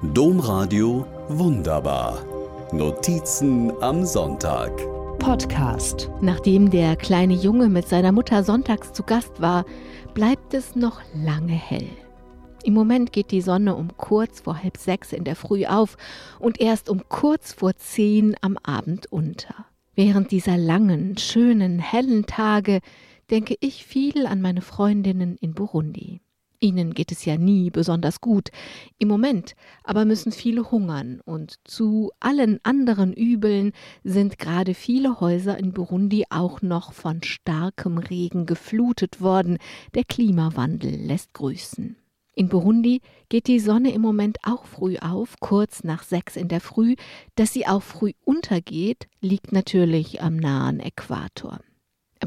Domradio Wunderbar. Notizen am Sonntag. Podcast. Nachdem der kleine Junge mit seiner Mutter sonntags zu Gast war, bleibt es noch lange hell. Im Moment geht die Sonne um kurz vor halb sechs in der Früh auf und erst um kurz vor zehn am Abend unter. Während dieser langen, schönen, hellen Tage denke ich viel an meine Freundinnen in Burundi. Ihnen geht es ja nie besonders gut. Im Moment aber müssen viele hungern und zu allen anderen Übeln sind gerade viele Häuser in Burundi auch noch von starkem Regen geflutet worden. Der Klimawandel lässt grüßen. In Burundi geht die Sonne im Moment auch früh auf, kurz nach sechs in der Früh. Dass sie auch früh untergeht, liegt natürlich am nahen Äquator.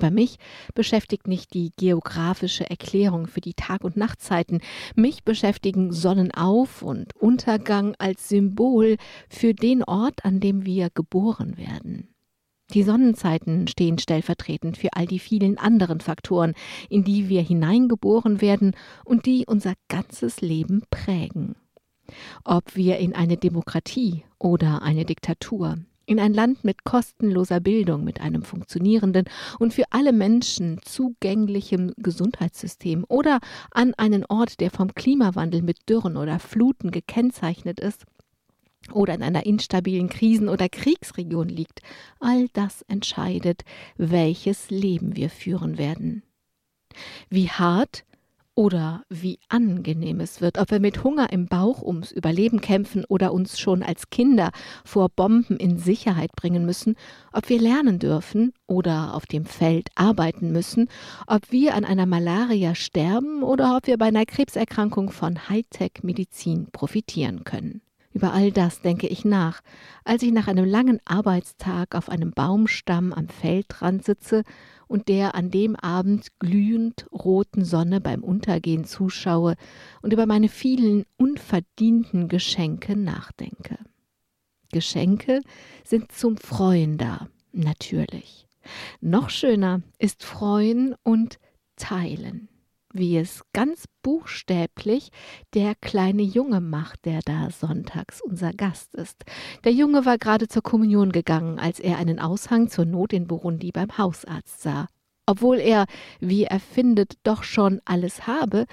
Aber mich beschäftigt nicht die geografische Erklärung für die Tag- und Nachtzeiten. Mich beschäftigen Sonnenauf- und Untergang als Symbol für den Ort, an dem wir geboren werden. Die Sonnenzeiten stehen stellvertretend für all die vielen anderen Faktoren, in die wir hineingeboren werden und die unser ganzes Leben prägen. Ob wir in eine Demokratie oder eine Diktatur, in ein Land mit kostenloser Bildung, mit einem funktionierenden und für alle Menschen zugänglichem Gesundheitssystem oder an einen Ort, der vom Klimawandel mit Dürren oder Fluten gekennzeichnet ist, oder in einer instabilen Krisen- oder Kriegsregion liegt, all das entscheidet, welches Leben wir führen werden. Wie hart oder wie angenehm es wird, ob wir mit Hunger im Bauch ums Überleben kämpfen oder uns schon als Kinder vor Bomben in Sicherheit bringen müssen, ob wir lernen dürfen oder auf dem Feld arbeiten müssen, ob wir an einer Malaria sterben oder ob wir bei einer Krebserkrankung von Hightech-Medizin profitieren können. Über all das denke ich nach, als ich nach einem langen Arbeitstag auf einem Baumstamm am Feldrand sitze und der an dem Abend glühend roten Sonne beim Untergehen zuschaue und über meine vielen unverdienten Geschenke nachdenke. Geschenke sind zum Freuen da, natürlich. Noch schöner ist Freuen und Teilen wie es ganz buchstäblich der kleine Junge macht, der da sonntags unser Gast ist. Der Junge war gerade zur Kommunion gegangen, als er einen Aushang zur Not in Burundi beim Hausarzt sah. Obwohl er, wie er findet, doch schon alles habe,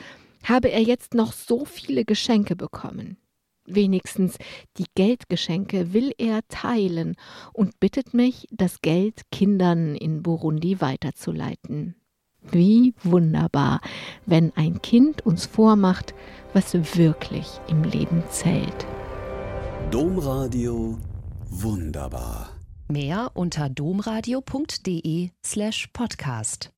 habe er jetzt noch so viele Geschenke bekommen. Wenigstens die Geldgeschenke will er teilen und bittet mich, das Geld Kindern in Burundi weiterzuleiten. Wie wunderbar, wenn ein Kind uns vormacht, was wirklich im Leben zählt. Domradio Wunderbar. Mehr unter domradio.de slash podcast.